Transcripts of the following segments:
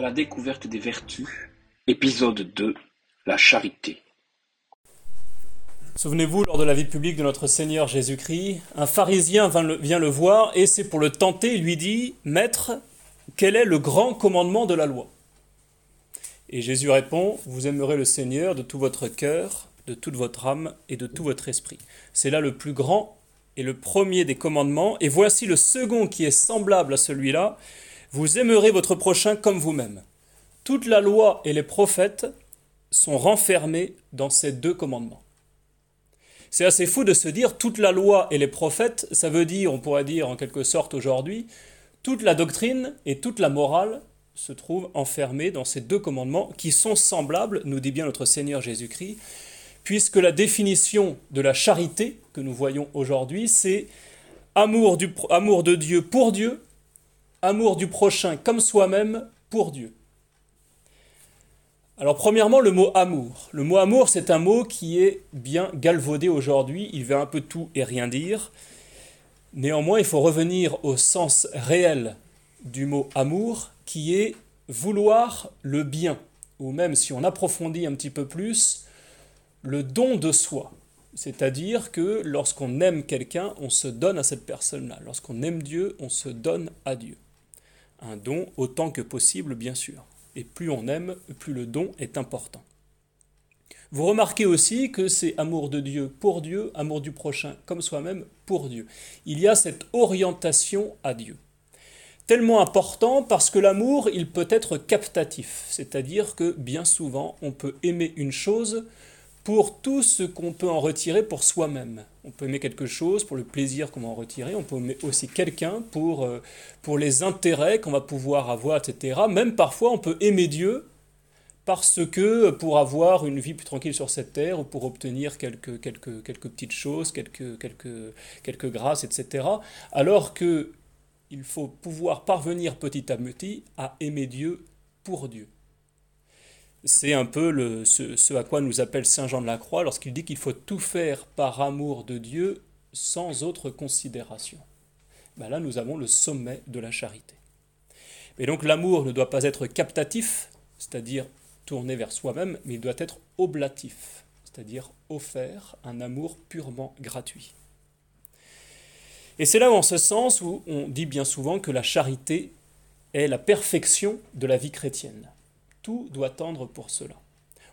la découverte des vertus, épisode 2, la charité. Souvenez-vous, lors de la vie publique de notre Seigneur Jésus-Christ, un pharisien vient le, voir et c'est pour le tenter, il lui dit, Maître, quel est le grand commandement de la loi? Et Jésus répond, Vous aimerez le Seigneur de tout votre cœur, de toute votre âme et de tout votre esprit. C'est là le plus grand et le premier des commandements, et voici le second qui est semblable à celui-là, Vous aimerez votre prochain comme vous-même. Toute la loi et les prophètes sont renfermés dans ces deux commandements. C'est assez fou de se dire toute la loi et les prophètes, ça veut dire, on pourrait dire en quelque sorte aujourd'hui, toute la doctrine et toute la morale se trouvent enfermées dans ces deux commandements qui sont semblables, nous dit bien notre Seigneur Jésus-Christ, puisque la définition de la charité que nous voyons aujourd'hui, c'est amour, de Dieu pour Dieu, amour du prochain comme soi-même pour Dieu. Alors premièrement, le mot amour. Le mot amour, c'est un mot qui est bien galvaudé aujourd'hui, il veut un peu tout et rien dire. Néanmoins, il faut revenir au sens réel du mot amour, qui est vouloir le bien, ou même si on approfondit un petit peu plus, le don de soi. C'est-à-dire que lorsqu'on aime quelqu'un, on se donne à cette personne-là. Lorsqu'on aime Dieu, on se donne à Dieu. Un don autant que possible, bien sûr et plus on aime, plus le don est important. Vous remarquez aussi que c'est amour de Dieu pour Dieu, amour du prochain comme soi-même pour Dieu. Il y a cette orientation à Dieu. Tellement important parce que l'amour, il peut être captatif, c'est-à-dire que bien souvent, on peut aimer une chose pour tout ce qu'on peut en retirer pour soi-même. On peut aimer quelque chose pour le plaisir qu'on va en retirer, on peut aimer aussi quelqu'un pour, euh, pour les intérêts qu'on va pouvoir avoir, etc. Même parfois, on peut aimer Dieu parce que pour avoir une vie plus tranquille sur cette terre ou pour obtenir quelques, quelques, quelques petites choses, quelques, quelques, quelques grâces, etc. Alors que il faut pouvoir parvenir petit à petit à aimer Dieu pour Dieu. C'est un peu ce, à quoi nous appelle Saint Jean de la Croix lorsqu'il dit qu'il faut tout faire par amour de Dieu sans autre considération. Ben là, nous avons le sommet de la charité. Et donc l'amour ne doit pas être captatif, c'est-à-dire tourné vers soi-même, mais il doit être oblatif, c'est-à-dire offert un amour purement gratuit. Et c'est là en ce sens où on dit bien souvent que la charité est la perfection de la vie chrétienne. Tout doit tendre pour cela.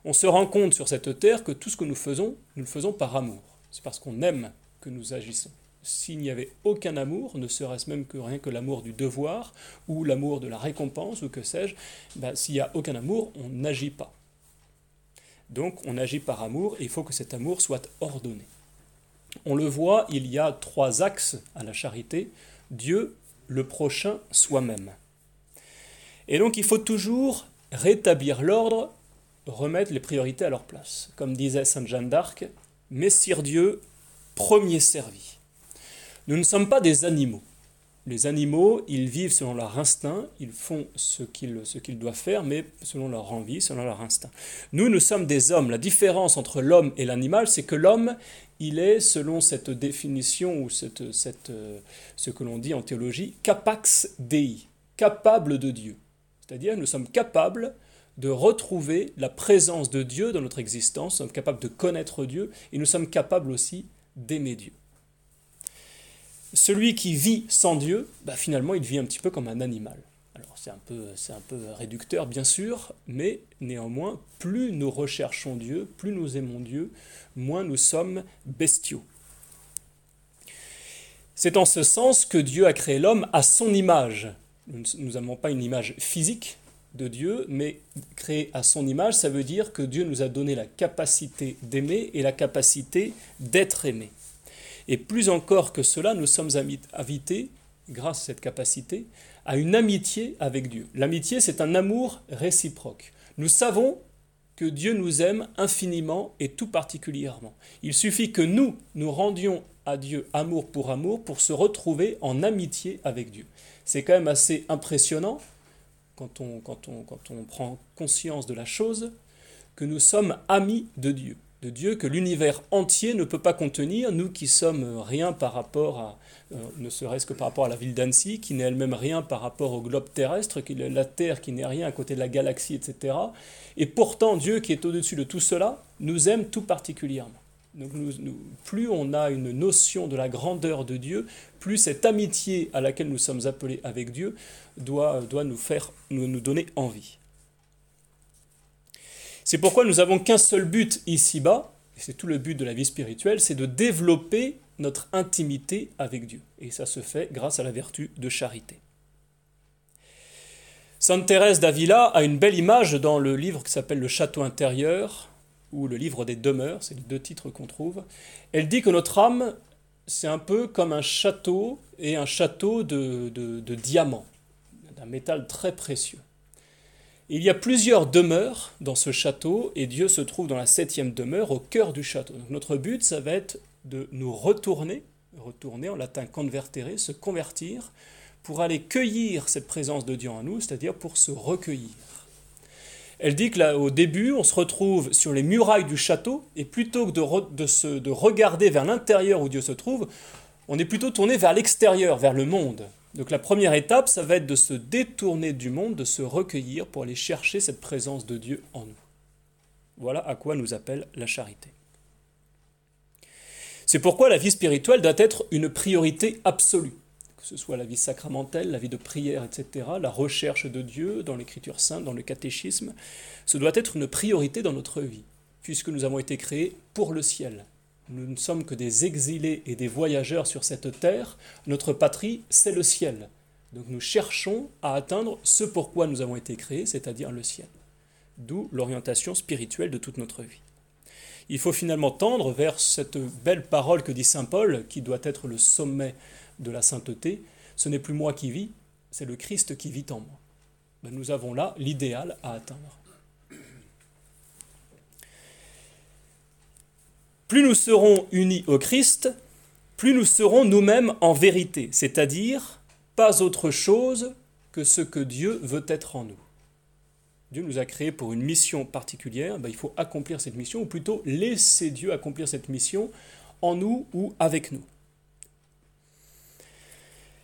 On se rend compte sur cette terre que tout ce que nous faisons, nous le faisons par amour. C'est parce qu'on aime que nous agissons. S'il n'y avait aucun amour, ne serait-ce même que rien que l'amour du devoir ou l'amour de la récompense ou que sais-je, ben, s'il n'y a aucun amour, on n'agit pas. Donc on agit par amour et il faut que cet amour soit ordonné. On le voit, il y a trois axes à la charité Dieu, le prochain, soi-même. Et donc il faut toujours rétablir l'ordre, remettre les priorités à leur place. Comme disait Sainte Jeanne d'Arc, Messire Dieu, premier servi. Nous ne sommes pas des animaux. Les animaux, ils vivent selon leur instinct, ils font ce qu'ils, doivent faire, mais selon leur envie, selon leur instinct. Nous, nous sommes des hommes. La différence entre l'homme et l'animal, c'est que l'homme, il est, selon cette définition ou cette, cette, euh, ce que l'on dit en théologie, capax dei, capable de Dieu. C'est-à-dire nous sommes capables de retrouver la présence de Dieu dans notre existence, nous sommes capables de connaître Dieu et nous sommes capables aussi d'aimer Dieu. Celui qui vit sans Dieu, bah, finalement, il vit un petit peu comme un animal. Alors c'est un, peu, c'est un peu réducteur, bien sûr, mais néanmoins, plus nous recherchons Dieu, plus nous aimons Dieu, moins nous sommes bestiaux. C'est en ce sens que Dieu a créé l'homme à son image. Nous n'avons pas une image physique de Dieu, mais créé à son image, ça veut dire que Dieu nous a donné la capacité d'aimer et la capacité d'être aimé. Et plus encore que cela, nous sommes invités, grâce à cette capacité, à une amitié avec Dieu. L'amitié, c'est un amour réciproque. Nous savons que Dieu nous aime infiniment et tout particulièrement. Il suffit que nous, nous rendions à Dieu amour pour amour pour se retrouver en amitié avec Dieu. C'est quand même assez impressionnant quand on, prend conscience de la chose que nous sommes amis de Dieu. de Dieu que l'univers entier ne peut pas contenir, nous qui sommes rien par rapport à, euh, ne serait-ce que par rapport à la ville d'Annecy, qui n'est elle-même rien par rapport au globe terrestre, qui, la Terre qui n'est rien à côté de la galaxie, etc. Et pourtant, Dieu qui est au-dessus de tout cela, nous aime tout particulièrement. Donc plus on a une notion de la grandeur de Dieu, plus cette amitié à laquelle nous sommes appelés avec Dieu doit, nous faire nous, nous donner envie. C'est pourquoi nous n'avons qu'un seul but ici-bas, et c'est tout le but de la vie spirituelle, c'est de développer notre intimité avec Dieu. Et ça se fait grâce à la vertu de charité. Sainte Thérèse d'Avila a une belle image dans le livre qui s'appelle Le Château intérieur, ou le livre des demeures, c'est les deux titres qu'on trouve. Elle dit que notre âme, c'est un peu comme un château, et un château de, de diamants, d'un métal très précieux. Il y a plusieurs demeures dans ce château et Dieu se trouve dans la septième demeure au cœur du château. Notre but, ça va être de nous retourner, retourner en latin convertere, se convertir, pour aller cueillir cette présence de Dieu en nous, c'est-à-dire pour se recueillir. Elle dit que là, au début, on se retrouve sur les murailles du château, et plutôt que de, de regarder vers l'intérieur où Dieu se trouve, on est plutôt tourné vers l'extérieur, vers le monde. Donc la première étape, ça va être de se détourner du monde, de se recueillir pour aller chercher cette présence de Dieu en nous. Voilà à quoi nous appelle la charité. C'est pourquoi la vie spirituelle doit être une priorité absolue, que ce soit la vie sacramentelle, la vie de prière, etc., la recherche de Dieu dans l'écriture sainte, dans le catéchisme, ce doit être une priorité dans notre vie, puisque nous avons été créés pour le ciel, nous ne sommes que des exilés et des voyageurs sur cette terre. Notre patrie, c'est le ciel. Donc nous cherchons à atteindre ce pourquoi nous avons été créés, c'est-à-dire le ciel. D'où l'orientation spirituelle de toute notre vie. Il faut finalement tendre vers cette belle parole que dit Saint Paul, qui doit être le sommet de la sainteté. Ce n'est plus moi qui vis, c'est le Christ qui vit en moi. Ben, nous avons là l'idéal à atteindre. plus nous serons unis au Christ, plus nous serons nous-mêmes en vérité, c'est-à-dire pas autre chose que ce que Dieu veut être en nous. Dieu nous a créés pour une mission particulière, ben, il faut accomplir cette mission, ou plutôt laisser Dieu accomplir cette mission en nous ou avec nous.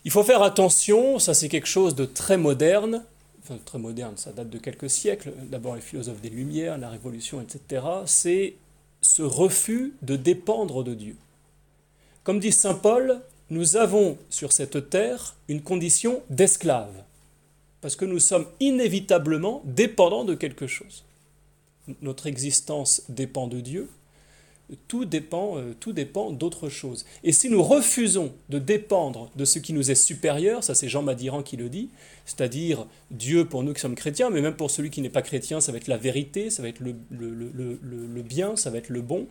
Il faut faire attention, ça c'est quelque chose de très moderne, enfin très moderne, ça date de quelques siècles, d'abord les philosophes des Lumières, la Révolution, etc., c'est ce refus de dépendre de Dieu. Comme dit Saint Paul, nous avons sur cette terre une condition d'esclave, parce que nous sommes inévitablement dépendants de quelque chose. Notre existence dépend de Dieu, tout dépend, euh, tout dépend d'autre chose. Et si nous refusons de dépendre de ce qui nous est supérieur, ça c'est Jean Madiran qui le dit, c'est-à-dire Dieu pour nous qui sommes chrétiens, mais même pour celui qui n'est pas chrétien, ça va être la vérité, ça va être le, le bien, ça va être le bon.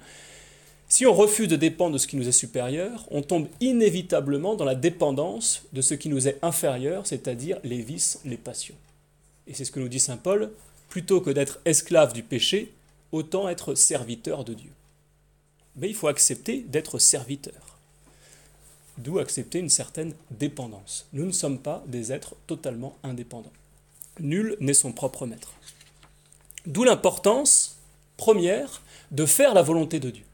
Si on refuse de dépendre de ce qui nous est supérieur, on tombe inévitablement dans la dépendance de ce qui nous est inférieur, c'est-à-dire les vices, les passions. Et c'est ce que nous dit Saint Paul, plutôt que d'être esclave du péché, autant être serviteur de Dieu mais il faut accepter d'être serviteur. D'où accepter une certaine dépendance. Nous ne sommes pas des êtres totalement indépendants. Nul n'est son propre maître. D'où l'importance première de faire la volonté de Dieu.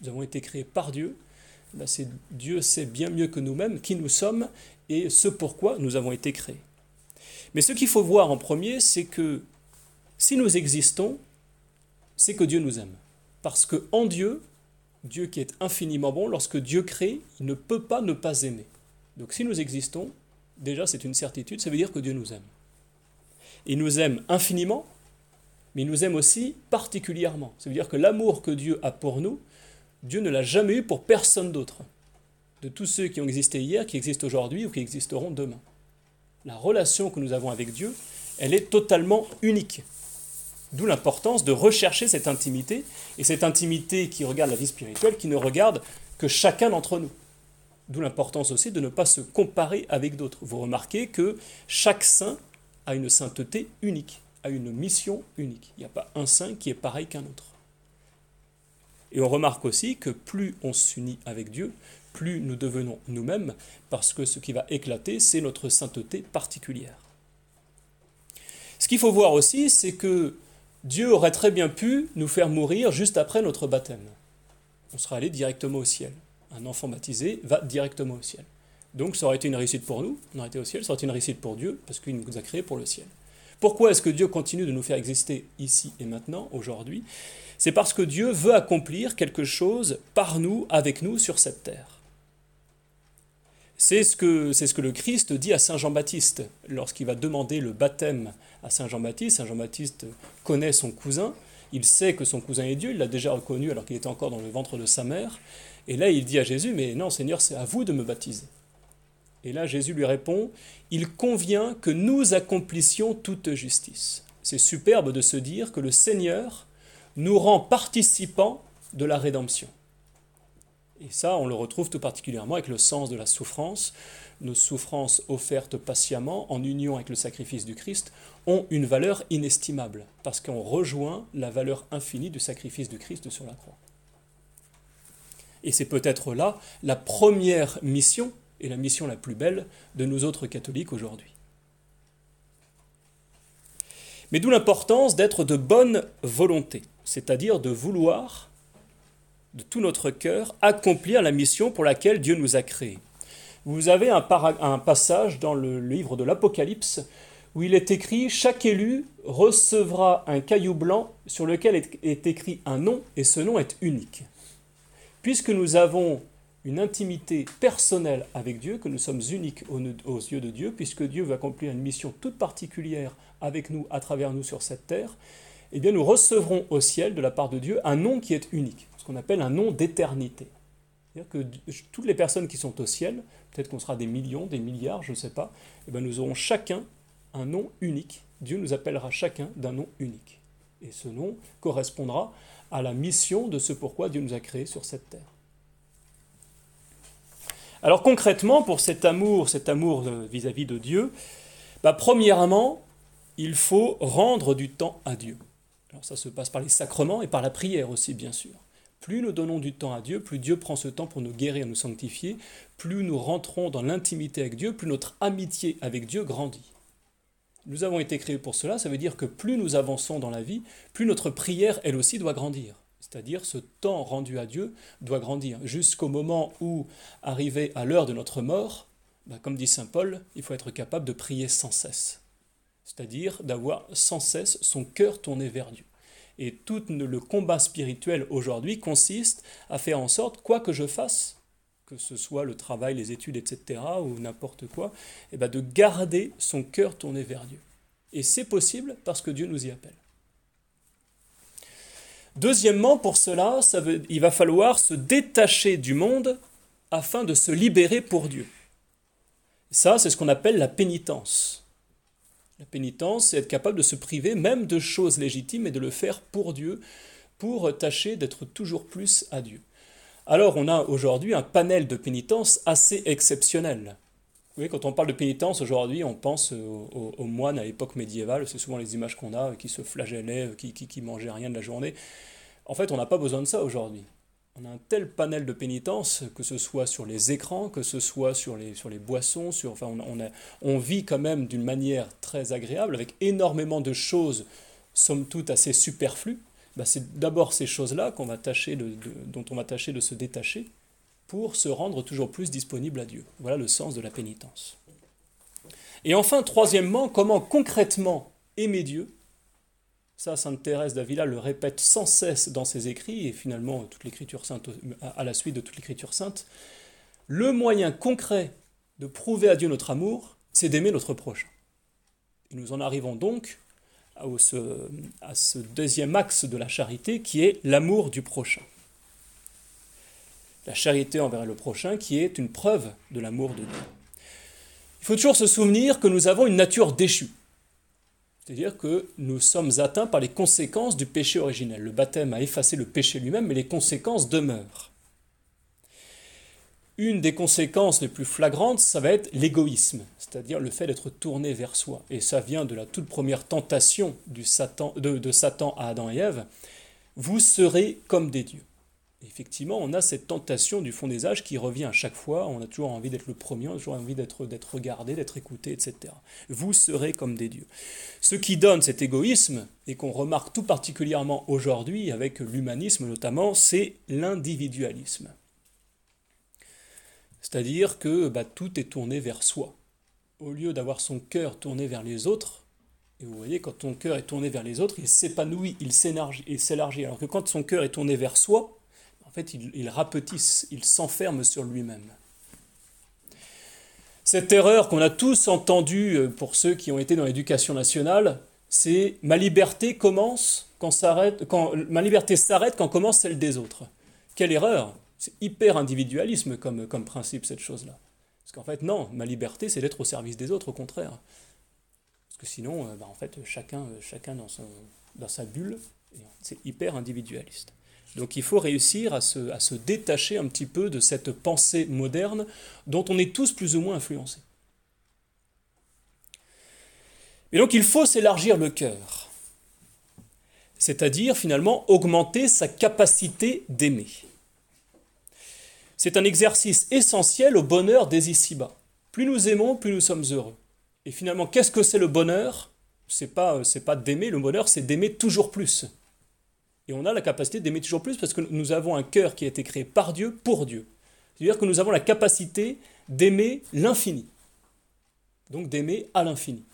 Nous avons été créés par Dieu. Dieu sait bien mieux que nous-mêmes qui nous sommes et ce pourquoi nous avons été créés. Mais ce qu'il faut voir en premier, c'est que si nous existons, c'est que Dieu nous aime. Parce que en Dieu, Dieu qui est infiniment bon, lorsque Dieu crée, il ne peut pas ne pas aimer. Donc si nous existons, déjà c'est une certitude, ça veut dire que Dieu nous aime. Il nous aime infiniment, mais il nous aime aussi particulièrement. Ça veut dire que l'amour que Dieu a pour nous, Dieu ne l'a jamais eu pour personne d'autre. De tous ceux qui ont existé hier, qui existent aujourd'hui ou qui existeront demain. La relation que nous avons avec Dieu, elle est totalement unique. D'où l'importance de rechercher cette intimité, et cette intimité qui regarde la vie spirituelle, qui ne regarde que chacun d'entre nous. D'où l'importance aussi de ne pas se comparer avec d'autres. Vous remarquez que chaque saint a une sainteté unique, a une mission unique. Il n'y a pas un saint qui est pareil qu'un autre. Et on remarque aussi que plus on s'unit avec Dieu, plus nous devenons nous-mêmes, parce que ce qui va éclater, c'est notre sainteté particulière. Ce qu'il faut voir aussi, c'est que Dieu aurait très bien pu nous faire mourir juste après notre baptême. On serait allé directement au ciel. Un enfant baptisé va directement au ciel. Donc ça aurait été une réussite pour nous, on aurait été au ciel, ça aurait été une réussite pour Dieu, parce qu'il nous a créés pour le ciel. Pourquoi est-ce que Dieu continue de nous faire exister ici et maintenant, aujourd'hui? C'est parce que Dieu veut accomplir quelque chose par nous, avec nous, sur cette terre. C'est ce, que, le Christ dit à Saint Jean-Baptiste lorsqu'il va demander le baptême à Saint Jean-Baptiste. Saint Jean-Baptiste connaît son cousin, il sait que son cousin est Dieu, il l'a déjà reconnu alors qu'il était encore dans le ventre de sa mère. Et là, il dit à Jésus, mais non Seigneur, c'est à vous de me baptiser. Et là, Jésus lui répond, Il convient que nous accomplissions toute justice. C'est superbe de se dire que le Seigneur nous rend participants de la rédemption. Et ça, on le retrouve tout particulièrement avec le sens de la souffrance. Nos souffrances offertes patiemment, en union avec le sacrifice du Christ, ont une valeur inestimable, parce qu'on rejoint la valeur infinie du sacrifice du Christ sur la croix. Et c'est peut-être là la première mission et la mission la plus belle de nous autres catholiques aujourd'hui. Mais d'où l'importance d'être de bonne volonté, c'est-à-dire de vouloir de tout notre cœur accomplir la mission pour laquelle Dieu nous a créés. Vous avez un, passage dans le livre de l'Apocalypse où il est écrit Chaque élu recevra un caillou blanc sur lequel est écrit un nom, et ce nom est unique. Puisque nous avons une intimité personnelle avec Dieu, que nous sommes uniques aux, yeux de Dieu, puisque Dieu veut accomplir une mission toute particulière avec nous, à travers nous sur cette terre, eh bien nous recevrons au ciel de la part de Dieu un nom qui est unique, ce qu'on appelle un nom d'éternité. C'est-à-dire que toutes les personnes qui sont au ciel, peut-être qu'on sera des millions, des milliards, je ne sais pas, eh bien nous aurons chacun un nom unique. Dieu nous appellera chacun d'un nom unique. Et ce nom correspondra à la mission de ce pourquoi Dieu nous a créés sur cette terre. Alors concrètement, pour cet amour, cet amour euh, vis-à-vis de Dieu, bah, premièrement, il faut rendre du temps à Dieu. Alors ça se passe par les sacrements et par la prière aussi, bien sûr. Plus nous donnons du temps à Dieu, plus Dieu prend ce temps pour nous guérir, nous sanctifier, plus nous rentrons dans l'intimité avec Dieu, plus notre amitié avec Dieu grandit. Nous avons été créés pour cela, ça veut dire que plus nous avançons dans la vie, plus notre prière, elle aussi, doit grandir. C'est-à-dire ce temps rendu à Dieu doit grandir jusqu'au moment où, arrivé à l'heure de notre mort, bah, comme dit Saint Paul, il faut être capable de prier sans cesse. C'est-à-dire d'avoir sans cesse son cœur tourné vers Dieu. Et tout le combat spirituel aujourd'hui consiste à faire en sorte, quoi que je fasse, que ce soit le travail, les études, etc., ou n'importe quoi, eh ben, de garder son cœur tourné vers Dieu. Et c'est possible parce que Dieu nous y appelle. Deuxièmement, pour cela, il va falloir se détacher du monde afin de se libérer pour Dieu. Ça, c'est ce qu'on appelle la pénitence. La pénitence, c'est être capable de se priver même de choses légitimes et de le faire pour Dieu, pour tâcher d'être toujours plus à Dieu. Alors on a aujourd'hui un panel de pénitence assez exceptionnel. Vous voyez, quand on parle de pénitence aujourd'hui, on pense aux, moines à l'époque médiévale, c'est souvent les images qu'on a, qui se flagellaient, qui, qui, qui mangeaient rien de la journée. En fait, on n'a pas besoin de ça aujourd'hui. On a un tel panel de pénitence, que ce soit sur les écrans, que ce soit sur les, boissons, sur, enfin, on, vit quand même d'une manière très agréable, avec énormément de choses, somme toute, assez superflues. Bah, c'est d'abord ces choses-là qu'on va tâcher dont on va tâcher de se détacher pour se rendre toujours plus disponible à Dieu. Voilà le sens de la pénitence. Et enfin, troisièmement, comment concrètement aimer Dieu Ça, Sainte Thérèse d'Avila le répète sans cesse dans ses écrits, et finalement toute l'écriture sainte, à la suite de toute l'écriture sainte. Le moyen concret de prouver à Dieu notre amour, c'est d'aimer notre prochain. Nous en arrivons donc à ce deuxième axe de la charité qui est l'amour du prochain la charité envers le prochain, qui est une preuve de l'amour de Dieu. Il faut toujours se souvenir que nous avons une nature déchue. C'est-à-dire que nous sommes atteints par les conséquences du péché originel. Le baptême a effacé le péché lui-même, mais les conséquences demeurent. Une des conséquences les plus flagrantes, ça va être l'égoïsme, c'est-à-dire le fait d'être tourné vers soi. Et ça vient de la toute première tentation de, Satan à Adam et Ève. Vous serez comme des dieux. Effectivement, on a cette tentation du fond des âges qui revient à chaque fois. On a toujours envie d'être le premier, on a toujours envie d'être, d'être regardé, d'être écouté, etc. Vous serez comme des dieux. Ce qui donne cet égoïsme, et qu'on remarque tout particulièrement aujourd'hui avec l'humanisme notamment, c'est l'individualisme. C'est-à-dire que bah, tout est tourné vers soi. Au lieu d'avoir son cœur tourné vers les autres, et vous voyez, quand ton cœur est tourné vers les autres, il s'épanouit, il s'élargit. Alors que quand son cœur est tourné vers soi, fait, il, rapetisse, il s'enferme sur lui-même. Cette erreur qu'on a tous entendue euh, pour ceux qui ont été dans l'éducation nationale, c'est ma liberté commence quand s'arrête, quand ma liberté s'arrête quand commence celle des autres. Quelle erreur C'est hyper individualisme comme, comme principe cette chose-là. Parce qu'en fait non, ma liberté c'est d'être au service des autres, au contraire. Parce que sinon, euh, bah, en fait, chacun, chacun dans, son, dans sa bulle, c'est hyper individualiste. Donc il faut réussir à se, détacher un petit peu de cette pensée moderne dont on est tous plus ou moins influencés. Et donc il faut s'élargir le cœur, c'est-à-dire finalement augmenter sa capacité d'aimer. C'est un exercice essentiel au bonheur des ici-bas. Plus nous aimons, plus nous sommes heureux. Et finalement, qu'est-ce que c'est le bonheur? C'est pas, pas d'aimer, le bonheur, c'est d'aimer toujours plus. Et on a la capacité d'aimer toujours plus parce que nous avons un cœur qui a été créé par Dieu pour Dieu. C'est-à-dire que nous avons la capacité d'aimer l'infini. Donc d'aimer à l'infini.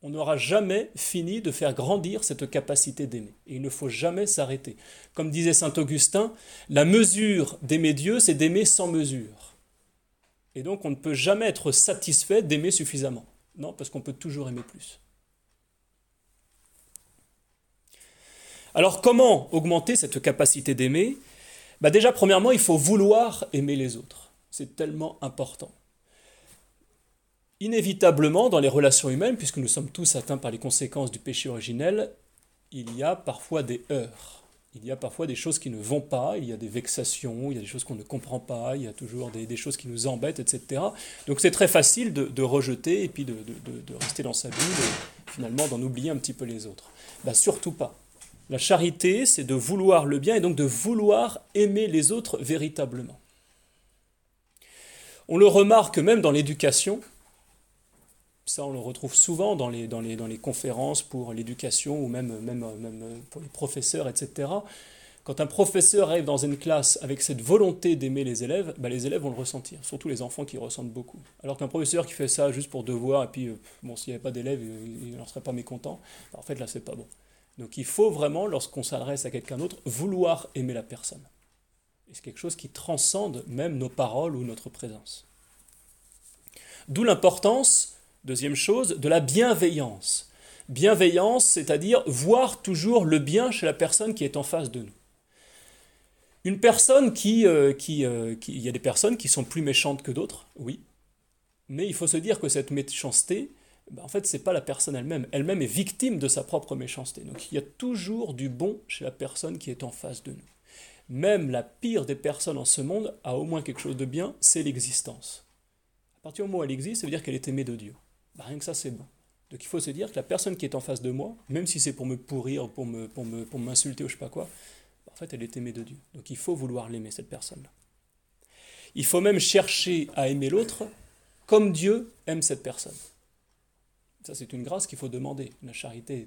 On n'aura jamais fini de faire grandir cette capacité d'aimer. Et il ne faut jamais s'arrêter. Comme disait saint Augustin, la mesure d'aimer Dieu, c'est d'aimer sans mesure. Et donc on ne peut jamais être satisfait d'aimer suffisamment. Non, parce qu'on peut toujours aimer plus. Alors comment augmenter cette capacité d'aimer? Bah Déjà, premièrement, il faut vouloir aimer les autres. C'est tellement important. Inévitablement, dans les relations humaines, puisque nous sommes tous atteints par les conséquences du péché originel, il y a parfois des heurts. Il y a parfois des choses qui ne vont pas, il y a des vexations, il y a des choses qu'on ne comprend pas, il y a toujours des, choses qui nous embêtent, etc. Donc c'est très facile de, rejeter et puis de, rester dans sa bulle et finalement d'en oublier un petit peu les autres. Bah, surtout pas. La charité, c'est de vouloir le bien et donc de vouloir aimer les autres véritablement. On le remarque même dans l'éducation. Ça, on le retrouve souvent dans les, conférences pour l'éducation ou même, pour les professeurs, etc. Quand un professeur arrive dans une classe avec cette volonté d'aimer les élèves, bah, les élèves vont le ressentir, surtout les enfants qui ressentent beaucoup. Alors qu'un professeur qui fait ça juste pour devoir, et puis, euh, bon, s'il n'y avait pas d'élèves, il n'en serait pas mécontent, en fait, là, c'est pas bon. Donc il faut vraiment, lorsqu'on s'adresse à quelqu'un d'autre, vouloir aimer la personne. Et c'est quelque chose qui transcende même nos paroles ou notre présence. D'où l'importance, deuxième chose, de la bienveillance. Bienveillance, c'est-à-dire voir toujours le bien chez la personne qui est en face de nous. Une personne qui, euh, euh, qui, Il y a des personnes qui sont plus méchantes que d'autres, oui. Mais il faut se dire que cette méchanceté, ben, en fait, ce n'est pas la personne elle-même. Elle-même est victime de sa propre méchanceté. Donc il y a toujours du bon chez la personne qui est en face de nous. Même la pire des personnes en ce monde a au moins quelque chose de bien, c'est l'existence. À partir du moment où elle existe, ça veut dire qu'elle est aimée de Dieu. Ben, rien que ça, c'est bon. Donc il faut se dire que la personne qui est en face de moi, même si c'est pour me pourrir, pour me, pour me, pour m'insulter ou je sais pas quoi, ben, en fait, elle est aimée de Dieu. Donc il faut vouloir l'aimer, cette personne-là. Il faut même chercher à aimer l'autre comme Dieu aime cette personne. Ça, c'est une grâce qu'il faut demander. La charité,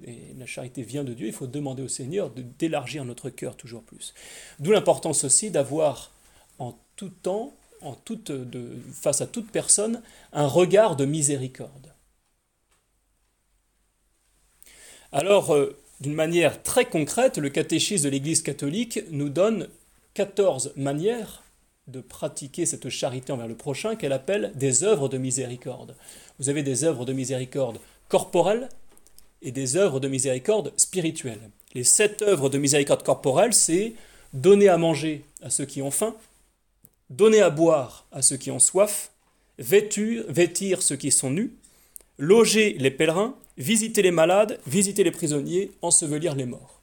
vient de Dieu. Il faut demander au Seigneur d'élargir notre cœur toujours plus. D'où l'importance aussi d'avoir en tout temps, en face à toute personne, un regard de miséricorde. Alors, euh, d'une manière très concrète, le catéchisme de l'Église catholique nous donne 14 manières de pratiquer cette charité envers le prochain qu'elle appelle des œuvres de miséricorde. Vous avez des œuvres de miséricorde corporelles et des œuvres de miséricorde spirituelles. Les sept œuvres de miséricorde corporelle, c'est donner à manger à ceux qui ont faim, donner à boire à ceux qui ont soif, vêtir, vêtir ceux qui sont nus, loger les pèlerins, visiter les malades, visiter les prisonniers, ensevelir les morts.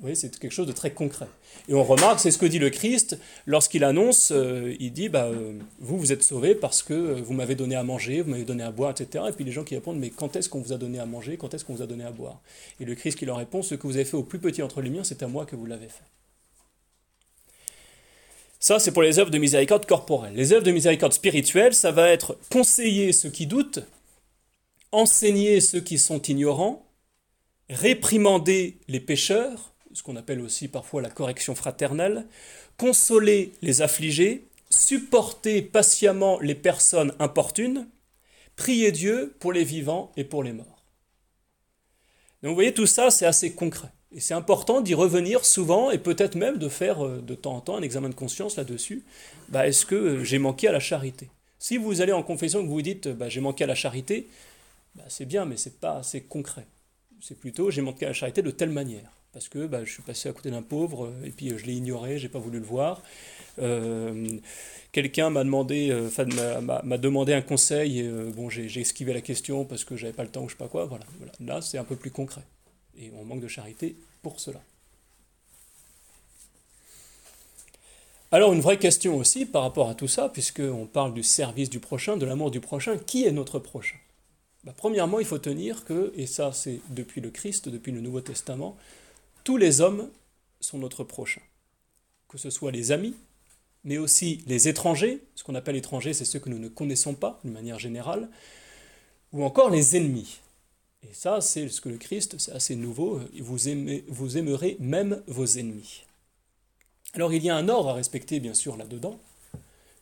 Voyez, c'est quelque chose de très concret. Et on remarque, c'est ce que dit le Christ lorsqu'il annonce, euh, il dit, bah, euh, vous, vous êtes sauvés parce que euh, vous m'avez donné à manger, vous m'avez donné à boire, etc. Et puis les gens qui répondent, mais quand est-ce qu'on vous a donné à manger, quand est-ce qu'on vous a donné à boire? Et le Christ qui leur répond, ce que vous avez fait au plus petit entre les miens, c'est à moi que vous l'avez fait. Ça, c'est pour les œuvres de miséricorde corporelle. Les œuvres de miséricorde spirituelle, ça va être conseiller ceux qui doutent, enseigner ceux qui sont ignorants, réprimander les pécheurs, ce qu'on appelle aussi parfois la correction fraternelle, consoler les affligés, supporter patiemment les personnes importunes, prier Dieu pour les vivants et pour les morts. Donc vous voyez, tout ça, c'est assez concret. Et c'est important d'y revenir souvent et peut-être même de faire euh, de temps en temps un examen de conscience là-dessus. Bah, Est-ce que euh, j'ai manqué à la charité? Si vous allez en confession et que vous vous dites bah, j'ai manqué à la charité, bah, c'est bien, mais c'est pas assez concret. C'est plutôt j'ai manqué à la charité de telle manière. Parce que bah, je suis passé à côté d'un pauvre euh, et puis je l'ai ignoré, j'ai pas voulu le voir. Euh, Quelqu'un m'a demandé, euh, m'a demandé un conseil et euh, bon, j'ai esquivé la question parce que j'avais pas le temps ou je sais pas quoi. Voilà. Là, c'est un peu plus concret. Et on manque de charité pour cela. Alors une vraie question aussi par rapport à tout ça, puisqu'on parle du service du prochain, de l'amour du prochain, qui est notre prochain? Bah, Premièrement, il faut tenir que, et ça c'est depuis le Christ, depuis le Nouveau Testament, tous les hommes sont notre prochain. Que ce soit les amis, mais aussi les étrangers, ce qu'on appelle étrangers, c'est ceux que nous ne connaissons pas d'une manière générale, ou encore les ennemis. Et ça, c'est ce que le Christ, c'est assez nouveau, vous, vous aimerez même vos ennemis. Alors il y a un ordre à respecter, bien sûr, là-dedans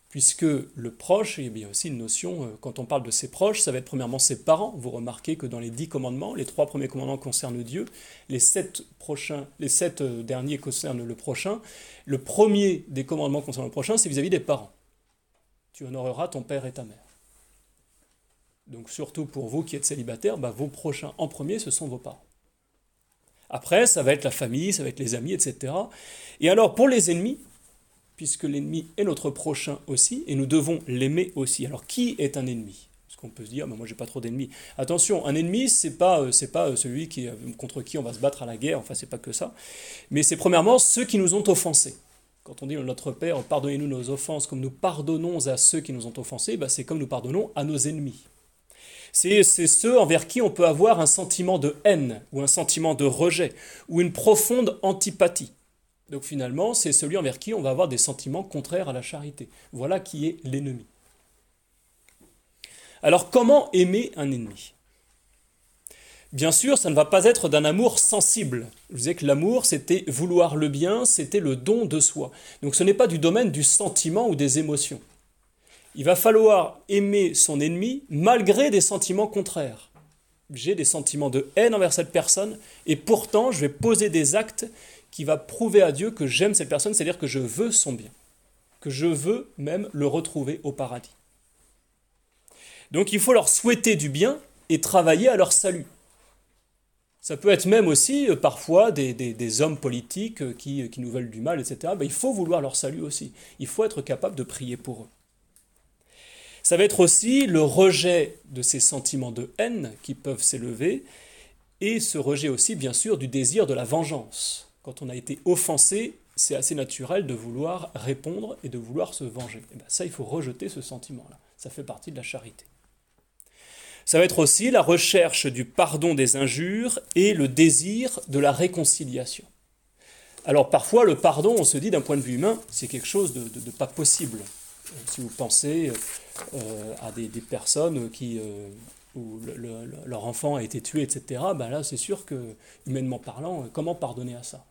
puisque le proche, il y a aussi une notion, euh, quand on parle de ses proches, ça va être premièrement ses parents. Vous remarquez que dans les dix commandements, les trois premiers commandements concernent Dieu, les sept, prochains, les sept euh, derniers concernent le prochain. Le premier des commandements concernant le prochain, c'est vis-à-vis des parents. Tu honoreras ton père et ta mère. Donc surtout pour vous qui êtes célibataires, bah, vos prochains en premier, ce sont vos parents. Après, ça va être la famille, ça va être les amis, etc. Et alors pour les ennemis, puisque l'ennemi est notre prochain aussi, et nous devons l'aimer aussi. Alors qui est un ennemi? Parce qu'on peut se dire, moi moi j'ai pas trop d'ennemis. Attention, un ennemi, c'est pas euh, c'est pas euh, celui qui, euh, contre qui on va se battre à la guerre, enfin c'est pas que ça. Mais c'est premièrement ceux qui nous ont offensés. Quand on dit notre Père, pardonnez-nous nos offenses comme nous pardonnons à ceux qui nous ont offensés, bah, c'est comme nous pardonnons à nos ennemis. C'est ceux envers qui on peut avoir un sentiment de haine, ou un sentiment de rejet, ou une profonde antipathie. Donc finalement, c'est celui envers qui on va avoir des sentiments contraires à la charité. Voilà qui est l'ennemi. Alors comment aimer un ennemi? Bien sûr, ça ne va pas être d'un amour sensible. Je vous disais que l'amour, c'était vouloir le bien, c'était le don de soi. Donc ce n'est pas du domaine du sentiment ou des émotions. Il va falloir aimer son ennemi malgré des sentiments contraires. J'ai des sentiments de haine envers cette personne et pourtant je vais poser des actes qui va prouver à Dieu que j'aime cette personne, c'est-à-dire que je veux son bien, que je veux même le retrouver au paradis. Donc il faut leur souhaiter du bien et travailler à leur salut. Ça peut être même aussi euh, parfois des, hommes politiques euh, qui, qui, nous veulent du mal, etc. Ben, il faut vouloir leur salut aussi. Il faut être capable de prier pour eux. Ça va être aussi le rejet de ces sentiments de haine qui peuvent s'élever et ce rejet aussi, bien sûr, du désir de la vengeance quand on a été offensé, c'est assez naturel de vouloir répondre et de vouloir se venger. Et eh bien ça, il faut rejeter ce sentiment-là. Ça fait partie de la charité. Ça va être aussi la recherche du pardon des injures et le désir de la réconciliation. Alors parfois, le pardon, on se dit d'un point de vue humain, c'est quelque chose de, pas possible. Euh, si vous pensez euh, à des, personnes qui, euh, où leur enfant a été tué, etc., ben là, c'est sûr que, humainement parlant, comment pardonner à ça?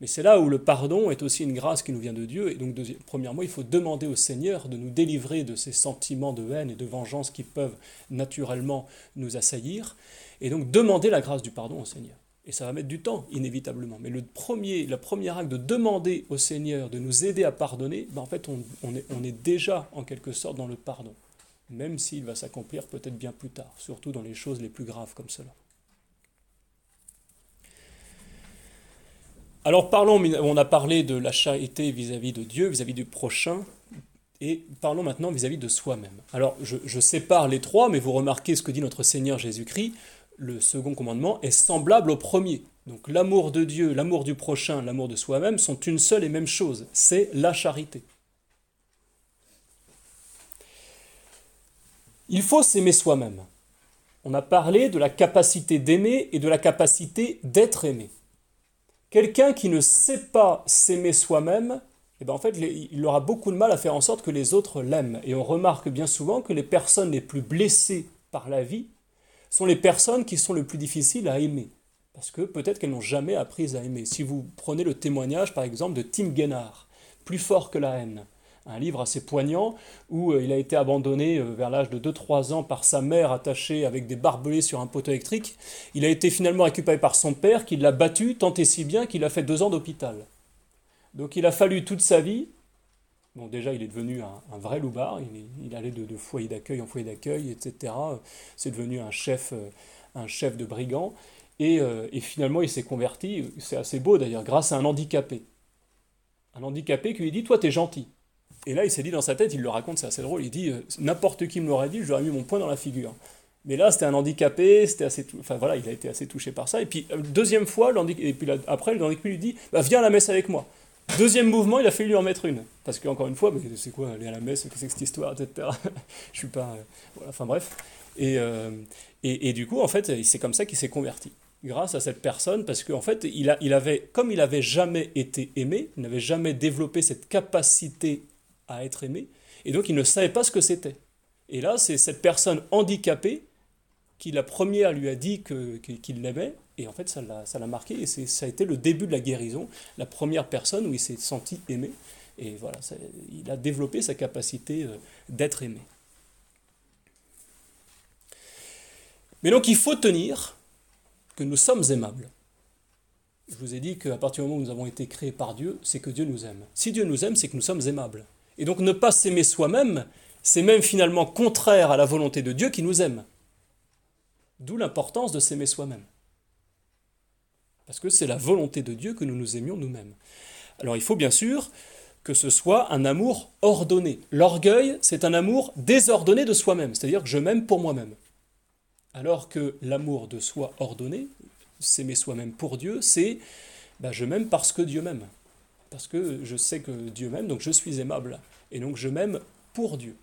Mais c'est là où le pardon est aussi une grâce qui nous vient de Dieu. Et donc, premièrement, il faut demander au Seigneur de nous délivrer de ces sentiments de haine et de vengeance qui peuvent naturellement nous assaillir. Et donc, demander la grâce du pardon au Seigneur. Et ça va mettre du temps, inévitablement. Mais le premier, la première acte de demander au Seigneur de nous aider à pardonner, ben en fait, on, est, on est déjà en quelque sorte dans le pardon. Même s'il va s'accomplir peut-être bien plus tard, surtout dans les choses les plus graves comme cela. Alors parlons, on a parlé de la charité vis-à-vis de Dieu, vis-à-vis du prochain, et parlons maintenant vis-à-vis de soi-même. Alors je, sépare les trois, mais vous remarquez ce que dit notre Seigneur Jésus-Christ, le second commandement est semblable au premier. Donc l'amour de Dieu, l'amour du prochain, l'amour de soi-même sont une seule et même chose, c'est la charité. Il faut s'aimer soi-même. On a parlé de la capacité d'aimer et de la capacité d'être aimé. Quelqu'un qui ne sait pas s'aimer soi-même et ben en fait, il aura beaucoup de mal à faire en sorte que les autres l'aiment. Et on remarque bien souvent que les personnes les plus blessées par la vie sont les personnes qui sont le plus difficiles à aimer. Parce que peut-être qu'elles n'ont jamais appris à aimer. Si vous prenez le témoignage, par exemple, de Tim Gennard, Plus fort que la haine, un livre assez poignant où euh, il a été abandonné euh, vers l'âge de 2-3 ans par sa mère attachée avec des barbelés sur un poteau électrique. Il a été finalement récupéré par son père qui l'a battu tant et si bien qu'il a fait deux ans d'hôpital. Donc il a fallu toute sa vie. Bon, déjà, il est devenu un, vrai loupard. Il, allait de, foyer d'accueil en foyer d'accueil, etc. C'est devenu un chef, euh, un chef de brigand. Et, et finalement, il s'est converti, c'est assez beau d'ailleurs, grâce à un handicapé. Un handicapé qui lui dit Toi, t'es gentil. Et là, il s'est dit dans sa tête, il le raconte, c'est assez drôle, il dit euh, N'importe qui me l'aurait dit, j'aurais mis mon poing dans la figure. Mais là, c'était un handicapé, c'était assez. Enfin voilà, il a été assez touché par ça. Et puis, euh, deuxième fois, et puis après, le handicapé lui dit bah, Viens à la messe avec moi. Deuxième mouvement, il a fallu lui en mettre une. Parce qu'encore une fois, c'est quoi aller à la messe, qu'est-ce que cette histoire, etc. Je suis pas. Euh, voilà, enfin bref. Et, et, et, du coup, en fait, c'est comme ça qu'il s'est converti grâce à cette personne, parce qu'en fait, il, a, il avait, comme il n'avait jamais été aimé, il n'avait jamais développé cette capacité à être aimé, et donc il ne savait pas ce que c'était. Et là, c'est cette personne handicapée qui, la première, lui a dit qu'il l'aimait, et en fait, ça l'a marqué, et ça a été le début de la guérison, la première personne où il s'est senti aimé, et voilà, il a développé sa capacité euh, d'être aimé. Mais donc il faut tenir que nous sommes aimables. Je vous ai dit qu'à partir du moment où nous avons été créés par Dieu, c'est que Dieu nous aime. Si Dieu nous aime, c'est que nous sommes aimables. Et donc ne pas s'aimer soi-même, c'est même finalement contraire à la volonté de Dieu qui nous aime. D'où l'importance de s'aimer soi-même. Parce que c'est la volonté de Dieu que nous nous aimions nous-mêmes. Alors il faut bien sûr que ce soit un amour ordonné. L'orgueil, c'est un amour désordonné de soi-même, c'est-à-dire que je m'aime pour moi-même. Alors que l'amour de soi ordonné, s'aimer soi-même pour Dieu, c'est bah, je m'aime parce que Dieu m'aime. Parce que je sais que Dieu m'aime, donc je suis aimable. Et donc je m'aime pour Dieu.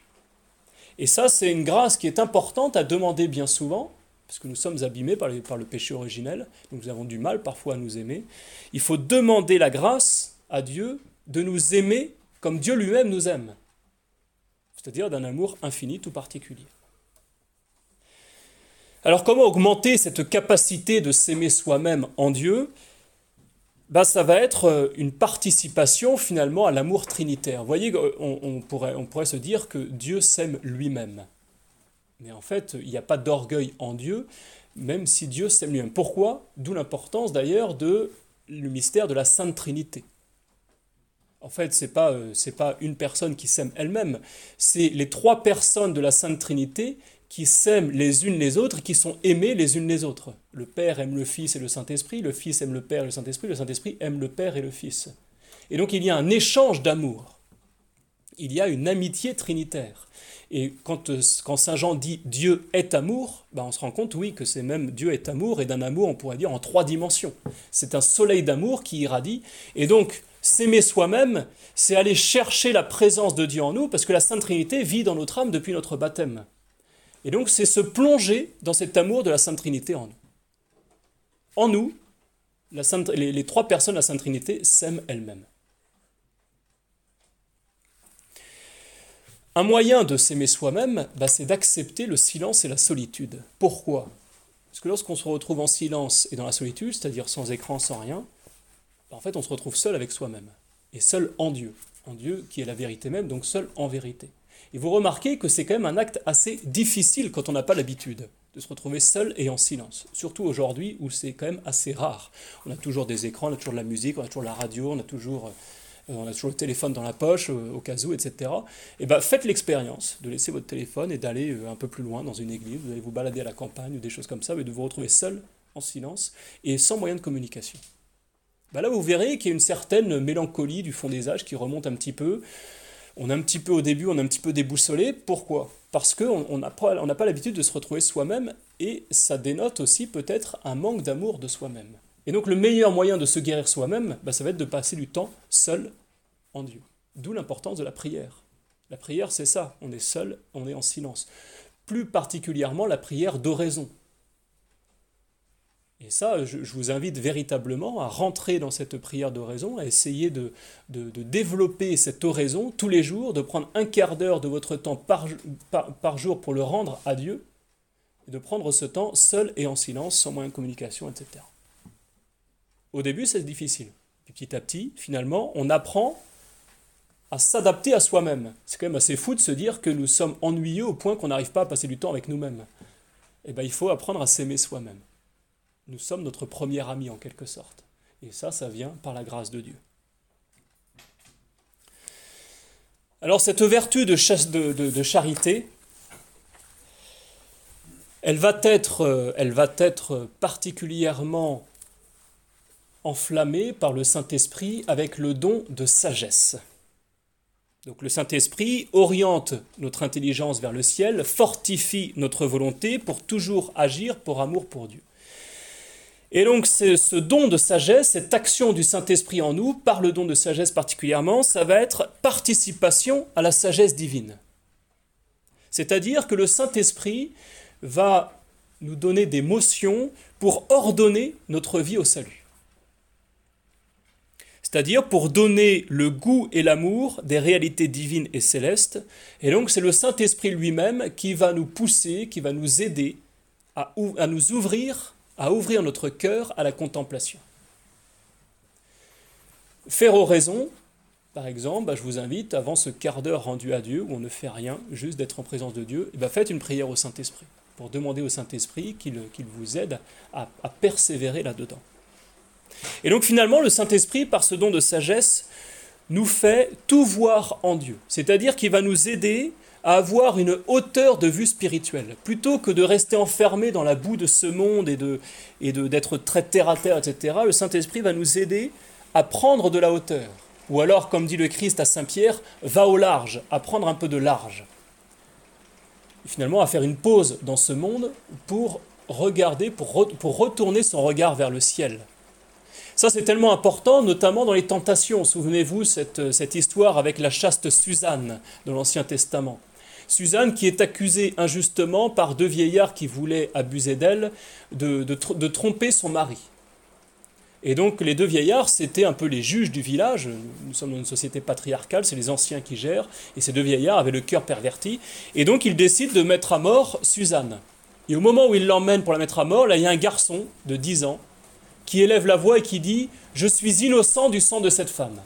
Et ça, c'est une grâce qui est importante à demander bien souvent, parce que nous sommes abîmés par, par le péché originel, donc nous avons du mal parfois à nous aimer. Il faut demander la grâce à Dieu de nous aimer comme Dieu lui-même nous aime, c'est-à-dire d'un amour infini tout particulier. Alors comment augmenter cette capacité de s'aimer soi-même en Dieu? Bah, ça va être euh, une participation finalement à l'amour trinitaire. Vous voyez, on, pourrait, on pourrait se dire que Dieu s'aime lui-même. Mais en fait, il n'y a pas d'orgueil en Dieu, même si Dieu s'aime lui-même. Pourquoi? D'où l'importance d'ailleurs de le mystère de la Sainte Trinité. En fait, ce n'est pas, euh, pas une personne qui s'aime elle-même, c'est les trois personnes de la Sainte Trinité qui s'aiment les unes les autres, qui sont aimées les unes les autres. Le Père aime le Fils et le Saint-Esprit, le Fils aime le Père et le Saint-Esprit, le Saint-Esprit aime le Père et le Fils. Et donc il y a un échange d'amour. Il y a une amitié trinitaire. Et quand, euh, quand Saint Jean dit Dieu est amour, ben on se rend compte, oui, que c'est même Dieu est amour, et d'un amour, on pourrait dire, en trois dimensions. C'est un soleil d'amour qui irradie. Et donc, s'aimer soi-même, c'est aller chercher la présence de Dieu en nous, parce que la Sainte Trinité vit dans notre âme depuis notre baptême. Et donc, c'est se plonger dans cet amour de la Sainte Trinité en nous. En nous, les, trois personnes de la Sainte Trinité s'aiment elles-mêmes. Un moyen de s'aimer soi-même, bah, c'est d'accepter le silence et la solitude. Pourquoi? Parce que lorsqu'on se retrouve en silence et dans la solitude, c'est-à-dire sans écran, sans rien, bah, en fait, on se retrouve seul avec soi-même. Et seul en Dieu. En Dieu qui est la vérité même, donc seul en vérité. Et vous remarquez que c'est quand même un acte assez difficile quand on n'a pas l'habitude de se retrouver seul et en silence. Surtout aujourd'hui où c'est quand même assez rare. On a toujours des écrans, on a toujours de la musique, on a toujours la radio, on a toujours, euh, on a toujours le téléphone dans la poche euh, au cas où, etc. Et bien faites l'expérience de laisser votre téléphone et d'aller euh, un peu plus loin dans une église, vous allez vous balader à la campagne ou des choses comme ça, et de vous retrouver seul, en silence et sans moyen de communication. Ben là, vous verrez qu'il y a une certaine mélancolie du fond des âges qui remonte un petit peu on est un petit peu au début, on est un petit peu déboussolé. Pourquoi? Parce qu'on n'a pas, pas l'habitude de se retrouver soi-même et ça dénote aussi peut-être un manque d'amour de soi-même. Et donc le meilleur moyen de se guérir soi-même, bah, ça va être de passer du temps seul en Dieu. D'où l'importance de la prière. La prière, c'est ça, on est seul, on est en silence. Plus particulièrement la prière d'oraison. Et ça, je, vous invite véritablement à rentrer dans cette prière d'oraison, à essayer de, de, développer cette oraison tous les jours, de prendre un quart d'heure de votre temps par, par, jour pour le rendre à Dieu, et de prendre ce temps seul et en silence, sans moyen de communication, etc. Au début, c'est difficile. petit à petit, finalement, on apprend à s'adapter à soi-même. C'est quand même assez fou de se dire que nous sommes ennuyeux au point qu'on n'arrive pas à passer du temps avec nous-mêmes. Eh bien, il faut apprendre à s'aimer soi-même. Nous sommes notre premier ami en quelque sorte. Et ça, ça vient par la grâce de Dieu. Alors cette vertu de, charité, elle va, être, euh, elle va être particulièrement enflammée par le Saint-Esprit avec le don de sagesse. Donc le Saint-Esprit oriente notre intelligence vers le ciel, fortifie notre volonté pour toujours agir pour amour pour Dieu. Et donc ce don de sagesse, cette action du Saint-Esprit en nous, par le don de sagesse particulièrement, ça va être participation à la sagesse divine. C'est-à-dire que le Saint-Esprit va nous donner des motions pour ordonner notre vie au salut. C'est-à-dire pour donner le goût et l'amour des réalités divines et célestes. Et donc c'est le Saint-Esprit lui-même qui va nous pousser, qui va nous aider à, à nous ouvrir à ouvrir notre cœur à la contemplation. Faire oraison, par exemple, bah, je vous invite, avant ce quart d'heure rendu à Dieu, où on ne fait rien, juste d'être en présence de Dieu, et eh bah, faites une prière au Saint-Esprit, pour demander au Saint-Esprit qu'il vous aide à, à persévérer là-dedans. Et donc finalement, le Saint-Esprit, par ce don de sagesse, nous fait tout voir en Dieu. C'est-à-dire qu'il va nous aider à avoir une hauteur de vue spirituelle. Plutôt que de rester enfermé dans la boue de ce monde et de et d'être très terre à terre, etc., le Saint-Esprit va nous aider à prendre de la hauteur. Ou alors, comme dit le Christ à Saint-Pierre, va au large, à prendre un peu de large. Et finalement, à faire une pause dans ce monde pour regarder, pour, pour retourner son regard vers le ciel. Ça, c'est tellement important, notamment dans les tentations. Souvenez-vous cette, cette histoire avec la chaste Suzanne de l'Ancien Testament. Suzanne qui est accusée injustement par deux vieillards qui voulaient abuser d'elle de, de, tromper son mari. Et donc les deux vieillards, c'était un peu les juges du village. Nous sommes dans une société patriarcale, c'est les anciens qui gèrent. Et ces deux vieillards avaient le cœur perverti. Et donc ils décident de mettre à mort Suzanne. Et au moment où ils l'emmènent pour la mettre à mort, là il y a un garçon de 10 ans qui élève la voix et qui dit ⁇ Je suis innocent du sang de cette femme ⁇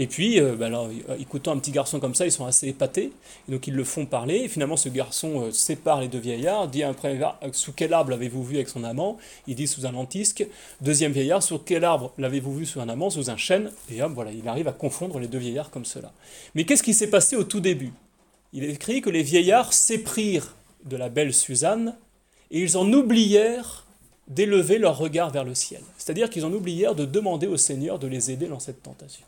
et puis, euh, bah alors, euh, écoutant un petit garçon comme ça, ils sont assez épatés. Donc, ils le font parler. Et finalement, ce garçon euh, sépare les deux vieillards, dit un premier Sous quel arbre l'avez-vous vu avec son amant? Il dit Sous un lentisque. Deuxième vieillard Sous quel arbre l'avez-vous vu sous un amant? Sous un chêne. Et hop, voilà, il arrive à confondre les deux vieillards comme cela. Mais qu'est-ce qui s'est passé au tout début? Il écrit que les vieillards s'éprirent de la belle Suzanne et ils en oublièrent d'élever leur regard vers le ciel. C'est-à-dire qu'ils en oublièrent de demander au Seigneur de les aider dans cette tentation.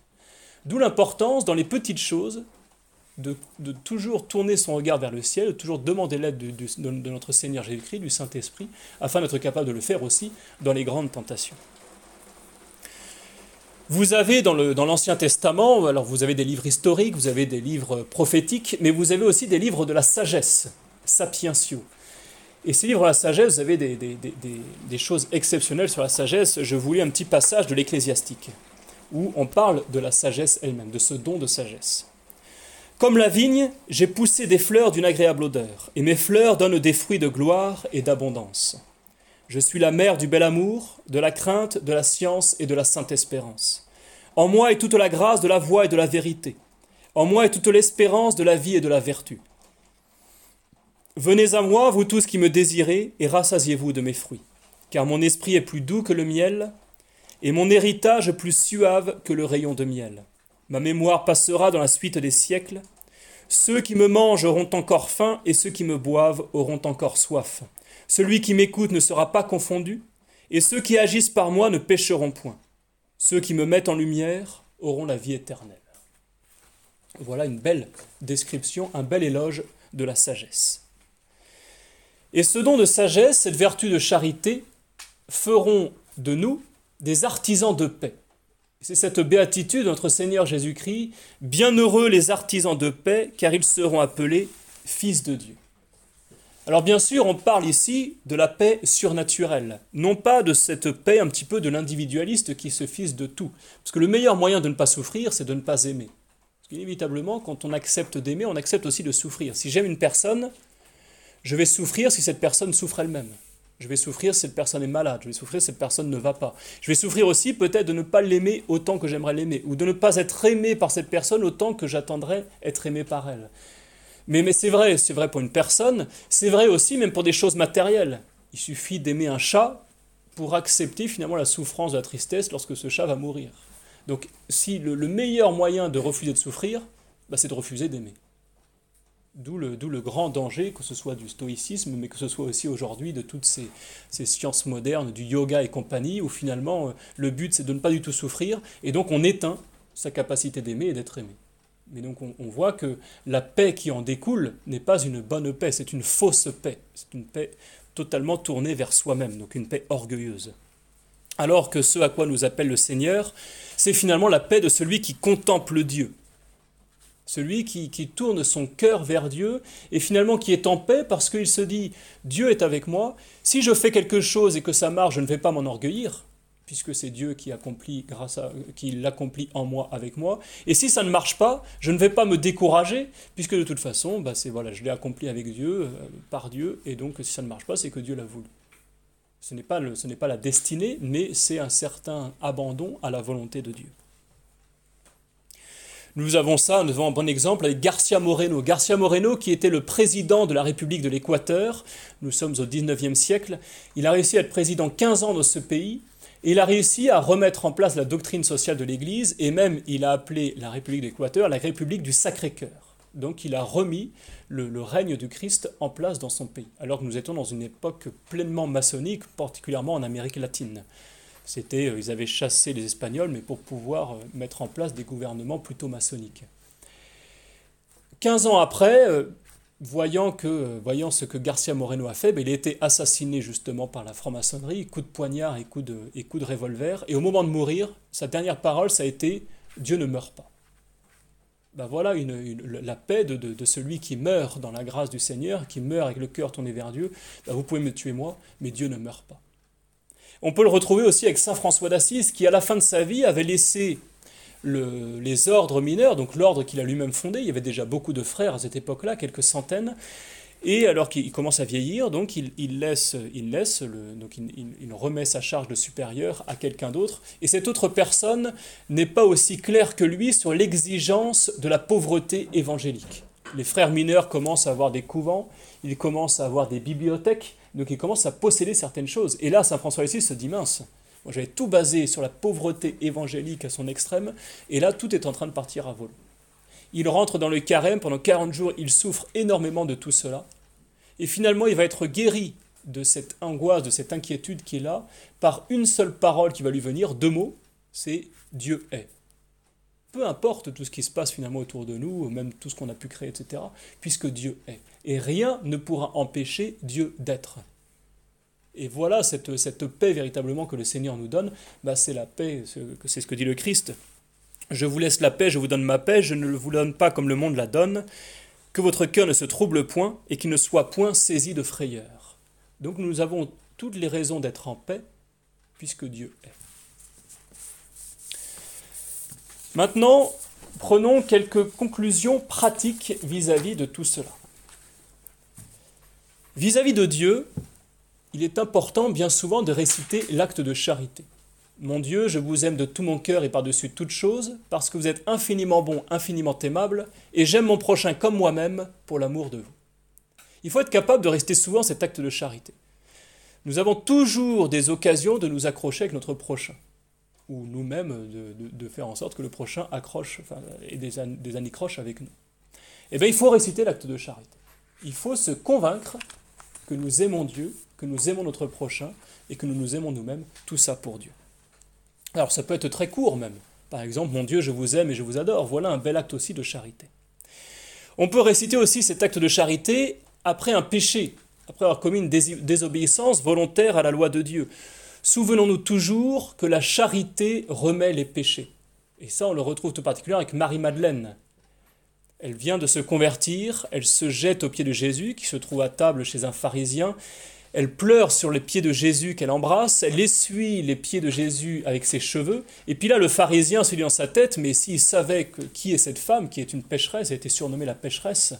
D'où l'importance dans les petites choses de, toujours tourner son regard vers le ciel, de toujours demander l'aide de, notre Seigneur Jésus-Christ, du Saint-Esprit, afin d'être capable de le faire aussi dans les grandes tentations. Vous avez dans l'Ancien Testament, alors vous avez des livres historiques, vous avez des livres prophétiques, mais vous avez aussi des livres de la sagesse, sapientiaux. Et ces livres la sagesse, vous avez des, des choses exceptionnelles sur la sagesse. Je vous lis un petit passage de l'Ecclésiastique où on parle de la sagesse elle-même, de ce don de sagesse. Comme la vigne, j'ai poussé des fleurs d'une agréable odeur, et mes fleurs donnent des fruits de gloire et d'abondance. Je suis la mère du bel amour, de la crainte, de la science et de la sainte espérance. En moi est toute la grâce de la voix et de la vérité. En moi est toute l'espérance de la vie et de la vertu. Venez à moi, vous tous qui me désirez, et rassasiez-vous de mes fruits. Car mon esprit est plus doux que le miel, et mon héritage plus suave que le rayon de miel. Ma mémoire passera dans la suite des siècles. Ceux qui me mangent auront encore faim, et ceux qui me boivent auront encore soif. Celui qui m'écoute ne sera pas confondu, et ceux qui agissent par moi ne pécheront point. Ceux qui me mettent en lumière auront la vie éternelle. Voilà une belle description, un bel éloge de la sagesse. Et ce don de sagesse, cette vertu de charité, feront de nous des artisans de paix. C'est cette béatitude de notre Seigneur Jésus-Christ, Bienheureux les artisans de paix, car ils seront appelés fils de Dieu. Alors bien sûr, on parle ici de la paix surnaturelle, non pas de cette paix un petit peu de l'individualiste qui se fiche de tout. Parce que le meilleur moyen de ne pas souffrir, c'est de ne pas aimer. Parce qu'inévitablement, quand on accepte d'aimer, on accepte aussi de souffrir. Si j'aime une personne, je vais souffrir si cette personne souffre elle-même. Je vais souffrir si cette personne est malade. Je vais souffrir si cette personne ne va pas. Je vais souffrir aussi peut-être de ne pas l'aimer autant que j'aimerais l'aimer. Ou de ne pas être aimé par cette personne autant que j'attendrais être aimé par elle. Mais, mais c'est vrai, c'est vrai pour une personne, c'est vrai aussi même pour des choses matérielles. Il suffit d'aimer un chat pour accepter finalement la souffrance la tristesse lorsque ce chat va mourir. Donc si le, meilleur moyen de refuser de souffrir, bah, c'est de refuser d'aimer. D'où le, grand danger, que ce soit du stoïcisme, mais que ce soit aussi aujourd'hui de toutes ces, ces, sciences modernes, du yoga et compagnie, où finalement euh, le but c'est de ne pas du tout souffrir, et donc on éteint sa capacité d'aimer et d'être aimé. Mais donc on, voit que la paix qui en découle n'est pas une bonne paix, c'est une fausse paix. C'est une paix totalement tournée vers soi-même, donc une paix orgueilleuse. Alors que ce à quoi nous appelle le Seigneur, c'est finalement la paix de celui qui contemple Dieu. Celui qui, tourne son cœur vers Dieu et finalement qui est en paix parce qu'il se dit Dieu est avec moi. Si je fais quelque chose et que ça marche, je ne vais pas m'enorgueillir puisque c'est Dieu qui l'accomplit en moi avec moi. Et si ça ne marche pas, je ne vais pas me décourager, puisque de toute façon, bah c'est je l'ai accompli avec Dieu, euh, par Dieu, et donc si ça ne marche pas, c'est que Dieu l'a voulu. Ce n'est pas, ce n'est pas la destinée, mais c'est un certain abandon à la volonté de Dieu. Nous avons ça, nous avons un bon exemple avec Garcia Moreno. Garcia Moreno, qui était le président de la République de l'Équateur, nous sommes au 19e siècle, il a réussi à être président 15 ans dans ce pays, il a réussi à remettre en place la doctrine sociale de l'Église et même il a appelé la République d'Équateur la République du Sacré-Cœur. Donc il a remis le, règne du Christ en place dans son pays, alors que nous étions dans une époque pleinement maçonnique, particulièrement en Amérique latine. C'était, euh, ils avaient chassé les Espagnols, mais pour pouvoir euh, mettre en place des gouvernements plutôt maçonniques. 15 ans après, euh, voyant, que, voyant ce que Garcia Moreno a fait, ben, il a été assassiné justement par la franc-maçonnerie, coup de poignard et coup de, revolver. Et au moment de mourir, sa dernière parole, ça a été Dieu ne meurt pas. Ben voilà la paix de, de, celui qui meurt dans la grâce du Seigneur, qui meurt avec le cœur tourné vers Dieu. Ben vous pouvez me tuer moi, mais Dieu ne meurt pas. On peut le retrouver aussi avec Saint François d'Assise, qui à la fin de sa vie avait laissé les ordres mineurs, donc l'ordre qu'il a lui-même fondé, il y avait déjà beaucoup de frères à cette époque-là, quelques centaines, et alors qu'il commence à vieillir, donc il, laisse, il, laisse le, donc il, remet sa charge de supérieur à quelqu'un d'autre, et cette autre personne n'est pas aussi claire que lui sur l'exigence de la pauvreté évangélique. Les frères mineurs commencent à avoir des couvents, ils commencent à avoir des bibliothèques, donc ils commencent à posséder certaines choses. Et là, Saint François ici se dit mince, moi, j'avais tout basé sur la pauvreté évangélique à son extrême, et là, tout est en train de partir à vol. Il rentre dans le carême, pendant 40 jours, il souffre énormément de tout cela, et finalement, il va être guéri de cette angoisse, de cette inquiétude qui est là, par une seule parole qui va lui venir, deux mots, c'est Dieu est. Peu importe tout ce qui se passe finalement autour de nous, même tout ce qu'on a pu créer, etc., puisque Dieu est. Et rien ne pourra empêcher Dieu d'être. Et voilà cette, paix véritablement que le Seigneur nous donne, bah c'est la paix, c'est ce que dit le Christ. Je vous laisse la paix, je vous donne ma paix, je ne vous donne pas comme le monde la donne, que votre cœur ne se trouble point et qu'il ne soit point saisi de frayeur. Donc nous avons toutes les raisons d'être en paix, puisque Dieu est. Maintenant, prenons quelques conclusions pratiques vis-à-vis -vis de tout cela. Vis-à-vis -vis de Dieu, il est important bien souvent de réciter l'acte de charité. Mon Dieu, je vous aime de tout mon cœur et par-dessus toute chose, parce que vous êtes infiniment bon, infiniment aimable, et j'aime mon prochain comme moi-même pour l'amour de vous. Il faut être capable de rester souvent cet acte de charité. Nous avons toujours des occasions de nous accrocher avec notre prochain, ou nous-mêmes de, faire en sorte que le prochain accroche, enfin, et des, des anicroches avec nous. Eh bien, il faut réciter l'acte de charité. Il faut se convaincre que nous aimons Dieu que nous aimons notre prochain et que nous nous aimons nous-mêmes, tout ça pour Dieu. Alors ça peut être très court même. Par exemple, mon Dieu, je vous aime et je vous adore. Voilà un bel acte aussi de charité. On peut réciter aussi cet acte de charité après un péché, après avoir commis une désobéissance volontaire à la loi de Dieu. Souvenons-nous toujours que la charité remet les péchés. Et ça, on le retrouve tout particulièrement avec Marie-Madeleine. Elle vient de se convertir, elle se jette aux pieds de Jésus, qui se trouve à table chez un pharisien. Elle pleure sur les pieds de Jésus qu'elle embrasse, elle essuie les pieds de Jésus avec ses cheveux. Et puis là, le pharisien se dit dans sa tête, mais s'il savait que, qui est cette femme, qui est une pécheresse, elle a été surnommée la pécheresse,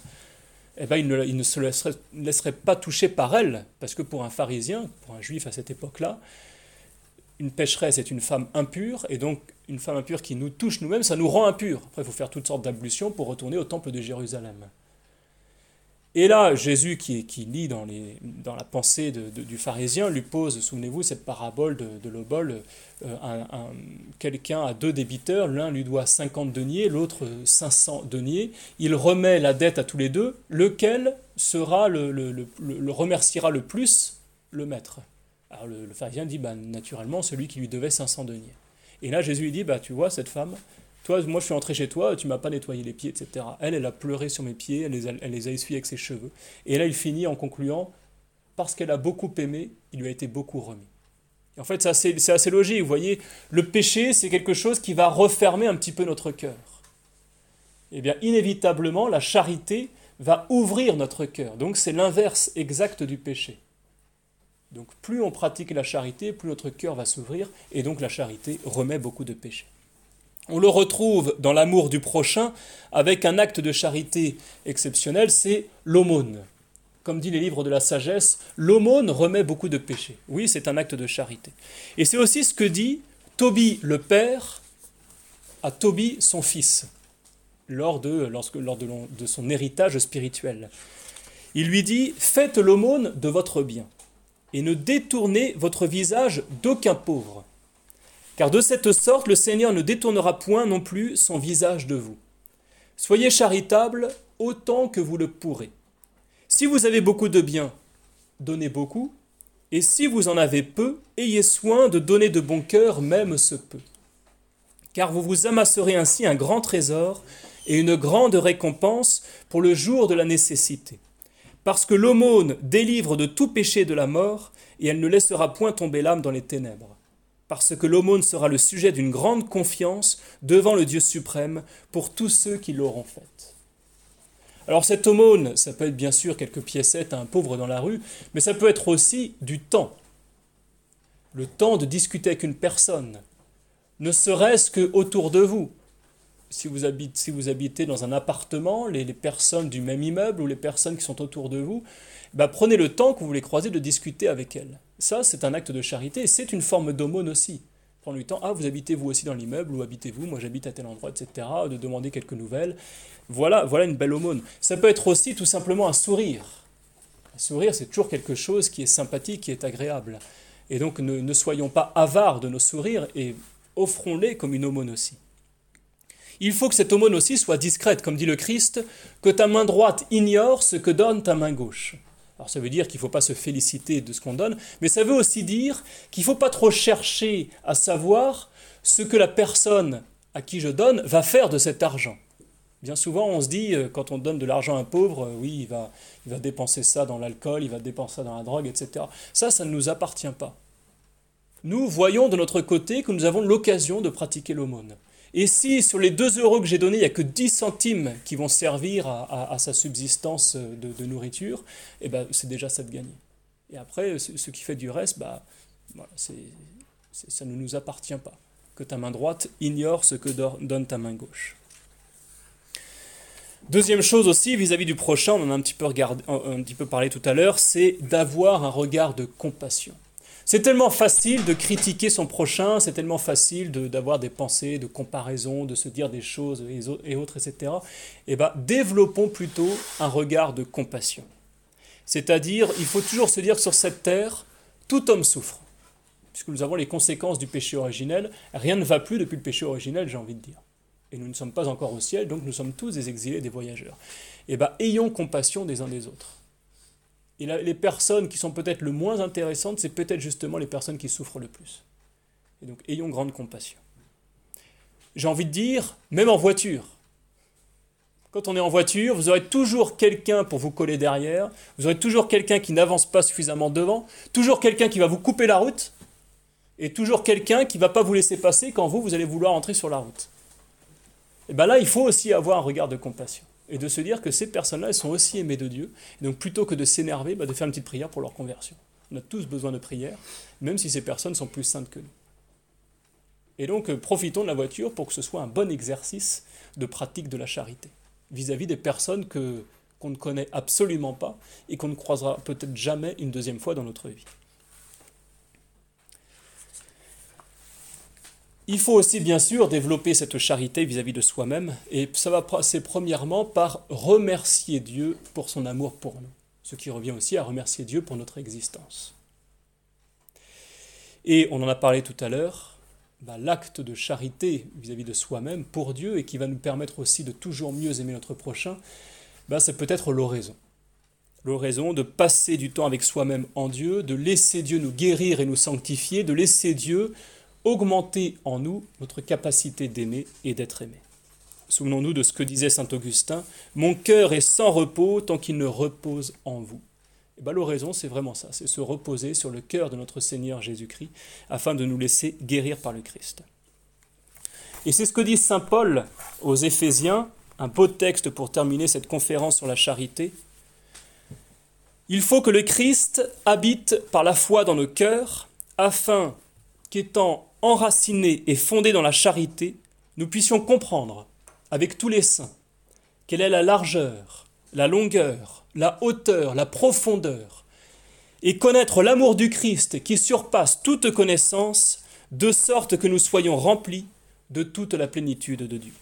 eh ben, il, ne, se laisserait, laisserait pas toucher par elle, parce que pour un pharisien, pour un juif à cette époque-là, une pécheresse est une femme impure, et donc une femme impure qui nous touche nous-mêmes, ça nous rend impurs. Après, il faut faire toutes sortes d'ablutions pour retourner au temple de Jérusalem. Et là, Jésus, qui, qui lit dans, la pensée du pharisien, lui pose, souvenez-vous, cette parabole de, l'obol. Euh, un, un, Quelqu'un a deux débiteurs, l'un lui doit 50 deniers, l'autre 500 deniers. Il remet la dette à tous les deux. Lequel sera le, le remerciera le plus le maître? Alors le, pharisien dit, bah, naturellement, celui qui lui devait 500 deniers. Et là, Jésus lui dit, bah, tu vois, cette femme, toi, moi, je suis entré chez toi, tu m'as pas nettoyé les pieds, etc. Elle, elle a pleuré sur mes pieds, elle les a, elle les a essuyés avec ses cheveux. Et là, il finit en concluant, parce qu'elle a beaucoup aimé, il lui a été beaucoup remis. En fait, c'est assez, assez, logique. Vous voyez, le péché, c'est quelque chose qui va refermer un petit peu notre cœur. Eh bien, inévitablement, la charité va ouvrir notre cœur. Donc, c'est l'inverse exact du péché. Donc, plus on pratique la charité, plus notre cœur va s'ouvrir, et donc la charité remet beaucoup de péchés. On le retrouve dans l'amour du prochain avec un acte de charité exceptionnel, c'est l'aumône. Comme dit les livres de la sagesse, l'aumône remet beaucoup de péchés. Oui, c'est un acte de charité. Et c'est aussi ce que dit Tobie le père à Tobie son fils lors de, son héritage spirituel. Il lui dit Faites l'aumône de votre bien et ne détournez votre visage d'aucun pauvre car de cette sorte le Seigneur ne détournera point non plus son visage de vous. Soyez charitables autant que vous le pourrez. Si vous avez beaucoup de biens, donnez beaucoup, et si vous en avez peu, ayez soin de donner de bon cœur même ce peu. Car vous vous amasserez ainsi un grand trésor et une grande récompense pour le jour de la nécessité. Parce que l'aumône délivre de tout péché de la mort, et elle ne laissera point tomber l'âme dans les ténèbres parce que l'aumône sera le sujet d'une grande confiance devant le Dieu suprême pour tous ceux qui l'auront faite. Alors cette aumône, ça peut être bien sûr quelques piécettes à un pauvre dans la rue, mais ça peut être aussi du temps. Le temps de discuter avec une personne, ne serait-ce que autour de vous. Si vous, habitez, dans un appartement, les, personnes du même immeuble ou les personnes qui sont autour de vous, bah, prenez le temps que vous les croisez de discuter avec elles. Ça, c'est un acte de charité, c'est une forme d'aumône aussi. Prendre le temps, ah, vous habitez vous aussi dans l'immeuble, ou habitez-vous, moi j'habite à tel endroit, etc., de demander quelques nouvelles. Voilà, voilà une belle aumône. Ça peut être aussi tout simplement un sourire. Un sourire, c'est toujours quelque chose qui est sympathique, qui est agréable. Et donc ne, ne soyons pas avares de nos sourires et offrons-les comme une aumône aussi. Il faut que cette aumône aussi soit discrète, comme dit le Christ, que ta main droite ignore ce que donne ta main gauche. Alors ça veut dire qu'il ne faut pas se féliciter de ce qu'on donne, mais ça veut aussi dire qu'il ne faut pas trop chercher à savoir ce que la personne à qui je donne va faire de cet argent. Bien souvent, on se dit, euh, quand on donne de l'argent à un pauvre, euh, oui, il va, il va dépenser ça dans l'alcool, il va dépenser ça dans la drogue, etc. Ça, ça ne nous appartient pas. Nous voyons de notre côté que nous avons l'occasion de pratiquer l'aumône. Et si sur les 2 euros que j'ai donnés, il n'y a que 10 centimes qui vont servir à, sa subsistance de, nourriture, eh ben, c'est déjà ça de gagner. Et après, ce qui fait du reste, bah, voilà, ça ne nous appartient pas. Que ta main droite ignore ce que donne ta main gauche. Deuxième chose aussi, vis-à-vis du prochain, on en a un petit peu, un petit peu parlé tout à l'heure, c'est d'avoir un regard de compassion. C'est tellement facile de critiquer son prochain, c'est tellement facile d'avoir de, des pensées, de comparaison, de se dire des choses et, autres, etc. Eh bien, développons plutôt un regard de compassion. C'est-à-dire, il faut toujours se dire que sur cette terre, tout homme souffre. Puisque nous avons les conséquences du péché originel, rien ne va plus depuis le péché originel, j'ai envie de dire. Et nous ne sommes pas encore au ciel, donc nous sommes tous des exilés, des voyageurs. Eh bien, ayons compassion des uns des autres. Et les personnes qui sont peut-être le moins intéressantes, c'est peut-être justement les personnes qui souffrent le plus. Et donc, ayons grande compassion. J'ai envie de dire, même en voiture. Quand on est en voiture, vous aurez toujours quelqu'un pour vous coller derrière, vous aurez toujours quelqu'un qui n'avance pas suffisamment devant, toujours quelqu'un qui va vous couper la route, et toujours quelqu'un qui ne va pas vous laisser passer quand vous, vous allez vouloir entrer sur la route. Et bien là, il faut aussi avoir un regard de compassion. Et de se dire que ces personnes-là, elles sont aussi aimées de Dieu. Et donc plutôt que de s'énerver, bah, de faire une petite prière pour leur conversion. On a tous besoin de prière, même si ces personnes sont plus saintes que nous. Et donc euh, profitons de la voiture pour que ce soit un bon exercice de pratique de la charité vis-à-vis des personnes que, qu'on ne connaît absolument pas et qu'on ne croisera peut-être jamais une deuxième fois dans notre vie. Il faut aussi bien sûr développer cette charité vis-à-vis de soi-même, et ça va passer premièrement par remercier Dieu pour son amour pour nous, ce qui revient aussi à remercier Dieu pour notre existence. Et on en a parlé tout à l'heure, bah, l'acte de charité vis-à-vis de soi-même pour Dieu, et qui va nous permettre aussi de toujours mieux aimer notre prochain, bah, c'est peut-être l'oraison. L'oraison de passer du temps avec soi-même en Dieu, de laisser Dieu nous guérir et nous sanctifier, de laisser Dieu augmenter en nous notre capacité d'aimer et d'être aimé. Souvenons-nous de ce que disait saint Augustin Mon cœur est sans repos tant qu'il ne repose en vous. Et bien l'oraison, c'est vraiment ça c'est se reposer sur le cœur de notre Seigneur Jésus-Christ afin de nous laisser guérir par le Christ. Et c'est ce que dit saint Paul aux Éphésiens, un beau texte pour terminer cette conférence sur la charité. Il faut que le Christ habite par la foi dans nos cœurs afin qu'étant enracinés et fondés dans la charité, nous puissions comprendre, avec tous les saints, quelle est la largeur, la longueur, la hauteur, la profondeur, et connaître l'amour du Christ qui surpasse toute connaissance, de sorte que nous soyons remplis de toute la plénitude de Dieu.